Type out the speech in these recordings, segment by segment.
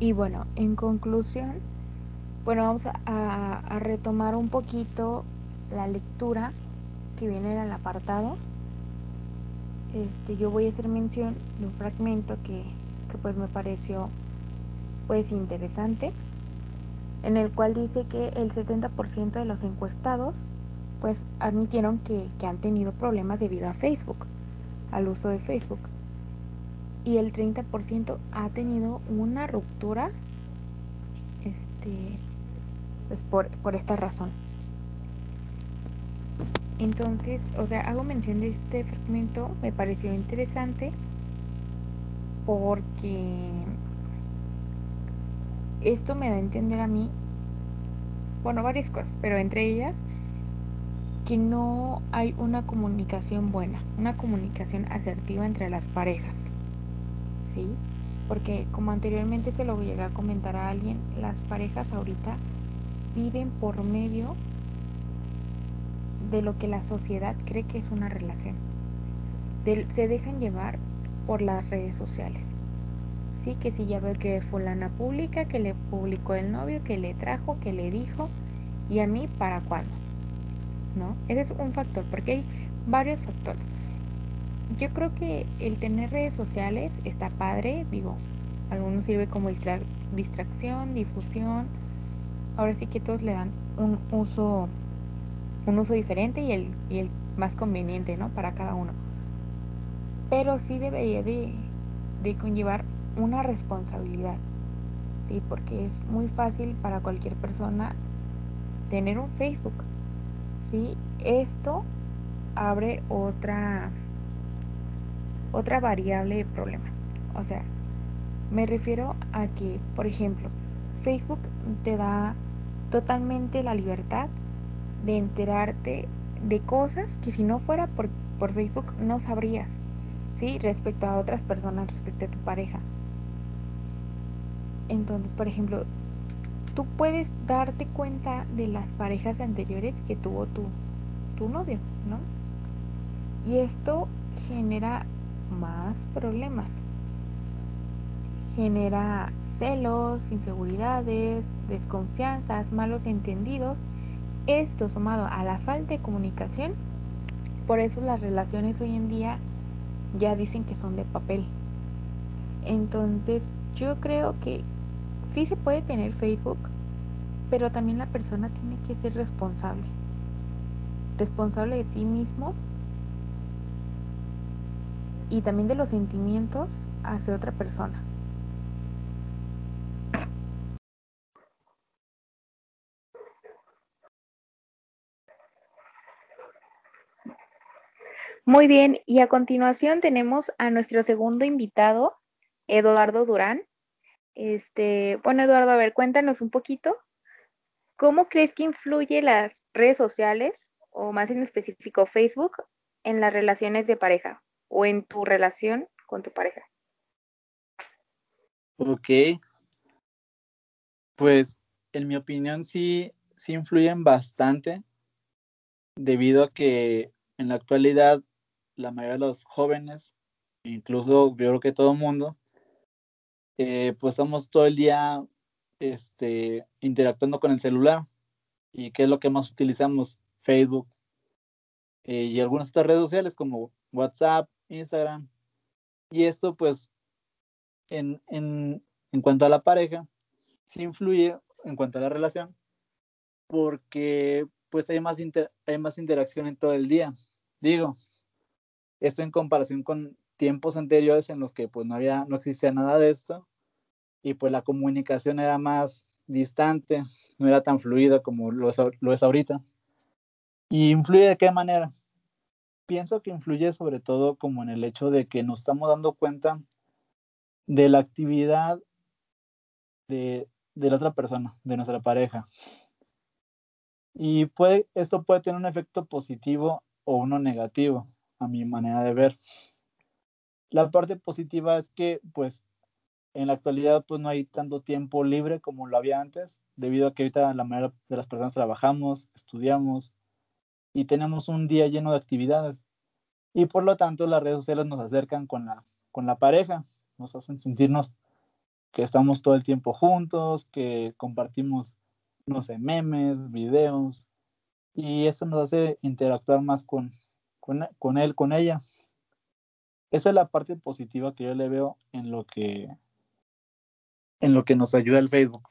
Y bueno, en conclusión, bueno, vamos a, retomar un poquito la lectura que viene en el apartado. Este, yo voy a hacer mención de un fragmento que, que pues me pareció pues interesante, en el cual dice que el 70% de los encuestados pues admitieron que han tenido problemas debido a Facebook, al uso de Facebook. Y el 30% ha tenido una ruptura este, pues por, por esta razón. Entonces, o sea, hago mención de este fragmento, me pareció interesante porque esto me da a entender a mí, bueno, varias cosas, pero entre ellas que no hay una comunicación buena, una comunicación asertiva entre las parejas, ¿sí? Porque como anteriormente se lo llegué a comentar a alguien, las parejas ahorita viven por medio de lo que la sociedad cree que es una relación. Se dejan llevar por las redes sociales. Sí, que si ya veo que fulana publica, que le publicó el novio, que le trajo, que le dijo, y a mí para cuándo. ¿No? Ese es un factor, porque hay varios factores. Yo creo que el tener redes sociales está padre, digo, algunos sirve como distra distracción, difusión. Ahora sí que todos le dan un uso un uso diferente y el, y el más conveniente, ¿no? Para cada uno. Pero sí debería de, de conllevar una responsabilidad, ¿sí? Porque es muy fácil para cualquier persona tener un Facebook, ¿sí? Esto abre otra, otra variable de problema. O sea, me refiero a que, por ejemplo, Facebook te da totalmente la libertad de enterarte de cosas que si no fuera por, por Facebook no sabrías, ¿sí? Respecto a otras personas, respecto a tu pareja. Entonces, por ejemplo, tú puedes darte cuenta de las parejas anteriores que tuvo tu, tu novio, ¿no? Y esto genera más problemas. Genera celos, inseguridades, desconfianzas, malos entendidos esto sumado a la falta de comunicación, por eso las relaciones hoy en día ya dicen que son de papel. Entonces yo creo que sí se puede tener Facebook, pero también la persona tiene que ser responsable. Responsable de sí mismo y también de los sentimientos hacia otra persona. Muy bien, y a continuación tenemos a nuestro segundo invitado, Eduardo Durán. Este, bueno, Eduardo, a ver, cuéntanos un poquito. ¿Cómo crees que influye las redes sociales, o más en específico Facebook, en las relaciones de pareja o en tu relación con tu pareja? Ok. Pues en mi opinión sí, sí influyen bastante debido a que en la actualidad la mayoría de los jóvenes, incluso yo creo que todo el mundo, eh, pues estamos todo el día este, interactuando con el celular. ¿Y qué es lo que más utilizamos? Facebook eh, y algunas otras redes sociales como WhatsApp, Instagram. Y esto pues en, en, en cuanto a la pareja, sí influye en cuanto a la relación, porque pues hay más, inter, hay más interacción en todo el día. Digo, esto en comparación con tiempos anteriores en los que pues no había, no existía nada de esto y pues la comunicación era más distante, no era tan fluida como lo es, lo es ahorita. ¿Y influye de qué manera? Pienso que influye sobre todo como en el hecho de que nos estamos dando cuenta de la actividad de, de la otra persona, de nuestra pareja. Y puede, esto puede tener un efecto positivo o uno negativo a mi manera de ver. La parte positiva es que, pues, en la actualidad, pues no hay tanto tiempo libre como lo había antes, debido a que ahorita la mayoría de las personas trabajamos, estudiamos y tenemos un día lleno de actividades. Y por lo tanto, las redes sociales nos acercan con la, con la pareja, nos hacen sentirnos que estamos todo el tiempo juntos, que compartimos, no memes, videos, y eso nos hace interactuar más con, con, él, con ella. Esa es la parte positiva que yo le veo en lo que en lo que nos ayuda el Facebook.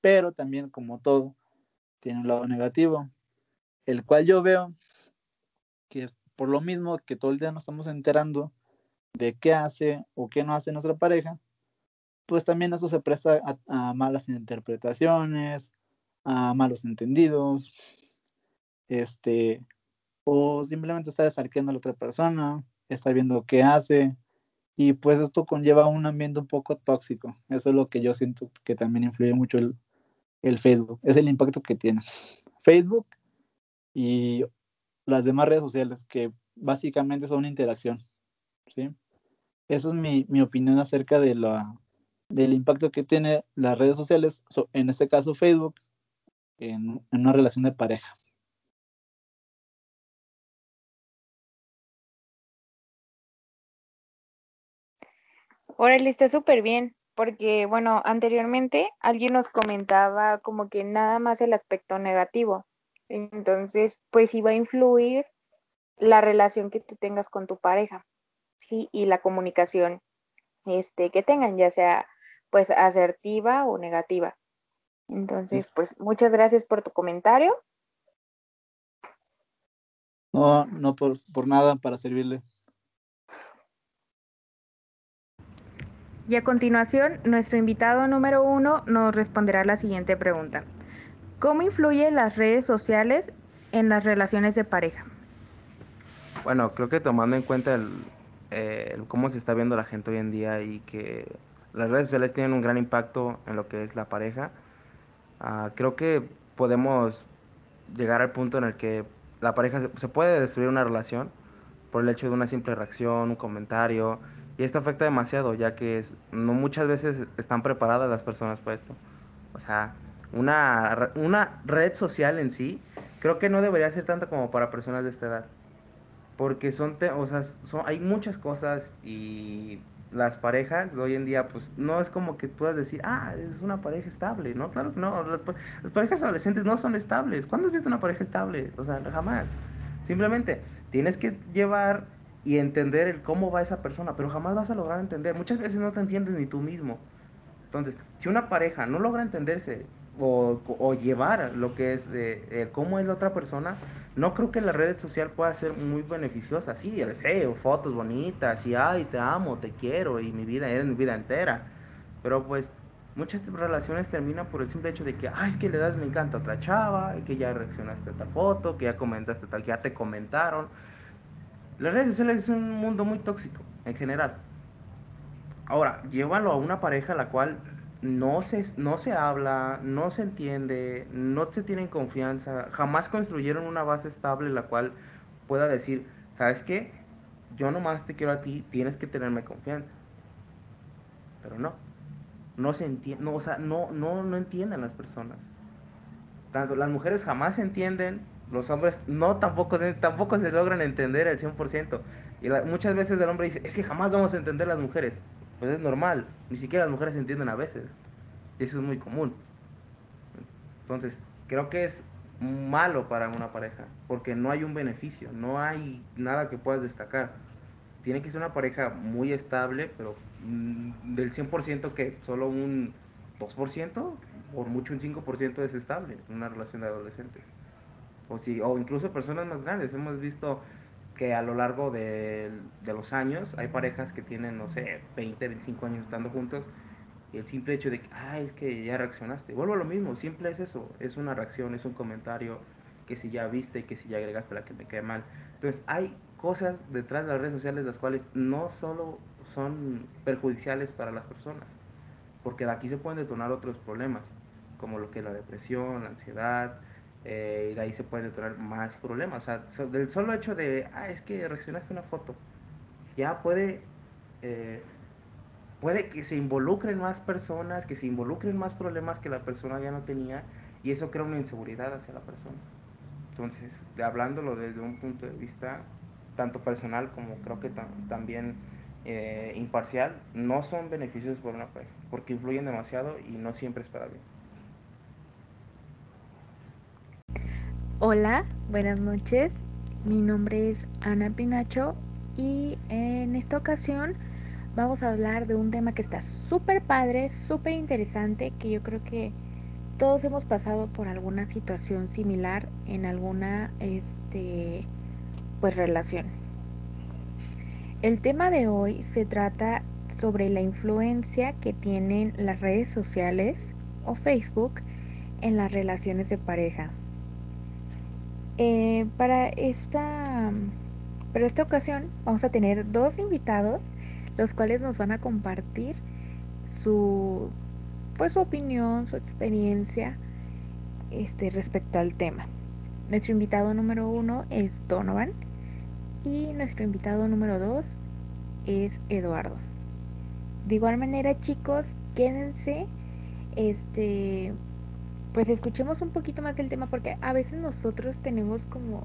Pero también, como todo, tiene un lado negativo, el cual yo veo que por lo mismo que todo el día nos estamos enterando de qué hace o qué no hace nuestra pareja, pues también eso se presta a, malas interpretaciones, a malos entendidos, este, o simplemente está desarqueando a la otra persona, está viendo qué hace, y pues esto conlleva un ambiente un poco tóxico. Eso es lo que yo siento que también influye mucho el Facebook, es el impacto que tiene Facebook y las demás redes sociales, que básicamente son interacción, ¿sí? Esa es mi, mi opinión acerca de la, del impacto que tiene las redes sociales, en este caso Facebook, en, una relación de pareja. Órale, está súper bien, porque bueno, anteriormente alguien nos comentaba como que nada más el aspecto negativo. Entonces, pues iba a influir la relación que tú tengas con tu pareja, ¿sí? Y la comunicación este, que tengan, ya sea pues asertiva o negativa. Entonces, pues muchas gracias por tu comentario. No, no por, por nada, para servirle. Y a continuación, nuestro invitado número uno nos responderá la siguiente pregunta. ¿Cómo influyen las redes sociales en las relaciones de pareja? Bueno, creo que tomando en cuenta el, cómo se está viendo la gente hoy en día y que las redes sociales tienen un gran impacto en lo que es la pareja, ah, creo que podemos llegar al punto en el que la pareja se, puede destruir una relación por el hecho de una simple reacción, un comentario, y esto afecta demasiado, ya que no muchas veces están preparadas las personas para esto. O sea, una, una red social en sí, creo que no debería ser tanto como para personas de esta edad. Porque son, o sea, son, hay muchas cosas y las parejas hoy en día, pues no es como que puedas decir, ah, es una pareja estable, ¿no? Claro que no, las, las, parejas adolescentes no son estables. ¿Cuándo has visto una pareja estable? O sea, jamás. Simplemente tienes que llevar y entender el cómo va esa persona, pero jamás vas a lograr entender. Muchas veces no te entiendes ni tú mismo. Entonces, si una pareja no logra entenderse o, llevar lo que es de, cómo es la otra persona, no creo que la red social pueda ser muy beneficiosa. Sí, el deseo, fotos bonitas, y ay, te amo, te quiero, y mi vida, eres mi vida entera. Pero pues muchas relaciones terminan por el simple hecho de que, ay, es que le das me encanta a otra chava, que ya reaccionaste a tal foto, que ya comentaste tal, que ya te comentaron. Las redes sociales es un mundo muy tóxico en general. Ahora, llévalo a una pareja la cual no se, no se habla, no se entiende, no se tienen confianza, jamás construyeron una base estable la cual pueda decir, ¿sabes qué? Yo nomás te quiero a ti, tienes que tenerme confianza. Pero no, no se entiende, no, o sea, no, no, no entienden las personas. Tanto las mujeres jamás entienden, los hombres no tampoco se, tampoco se logran entender al 100%. Y muchas veces el hombre dice, es que jamás vamos a entender las mujeres. Pues es normal, ni siquiera las mujeres entienden a veces. Y eso es muy común. Entonces, creo que es malo para una pareja, porque no hay un beneficio, no hay nada que puedas destacar. Tiene que ser una pareja muy estable, pero mm, del 100% que solo un 2%, por mucho un 5% es estable en una relación de adolescentes. O, si, o incluso personas más grandes. Hemos visto que a lo largo de, los años hay parejas que tienen, no sé, 20, 25 años estando juntos y el simple hecho de que, ah, es que ya reaccionaste. Vuelvo a lo mismo, simple es eso, es una reacción, es un comentario que si ya viste, que si ya agregaste la que me cae mal. Entonces hay cosas detrás de las redes sociales las cuales no solo son perjudiciales para las personas, porque de aquí se pueden detonar otros problemas, como lo que es la depresión, la ansiedad, eh, y de ahí se pueden detonar más problemas. O sea, del solo hecho de, ah, es que reaccionaste a una foto, ya puede, eh, puede que se involucren más personas, que se involucren más problemas que la persona ya no tenía, y eso crea una inseguridad hacia la persona. Entonces, hablándolo desde un punto de vista tanto personal como creo que también eh, imparcial, no son beneficios para una pareja, porque influyen demasiado y no siempre es para bien. Hola, buenas noches. Mi nombre es Ana Pinacho y en esta ocasión vamos a hablar de un tema que está súper padre, súper interesante, que yo creo que todos hemos pasado por alguna situación similar en alguna este pues relación. El tema de hoy se trata sobre la influencia que tienen las redes sociales o Facebook en las relaciones de pareja. Eh, para esta para esta ocasión vamos a tener dos invitados los cuales nos van a compartir su pues su opinión, su experiencia este, respecto al tema. Nuestro invitado número uno es Donovan y nuestro invitado número dos es Eduardo. De igual manera, chicos, quédense, este, pues escuchemos un poquito más del tema porque a veces nosotros tenemos como,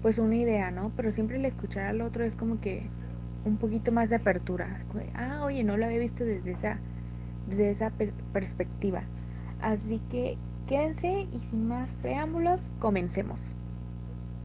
pues una idea, ¿no? Pero siempre el escuchar al otro es como que un poquito más de apertura, ah, oye, no lo había visto desde esa desde esa per perspectiva. Así que quédense y sin más preámbulos, comencemos.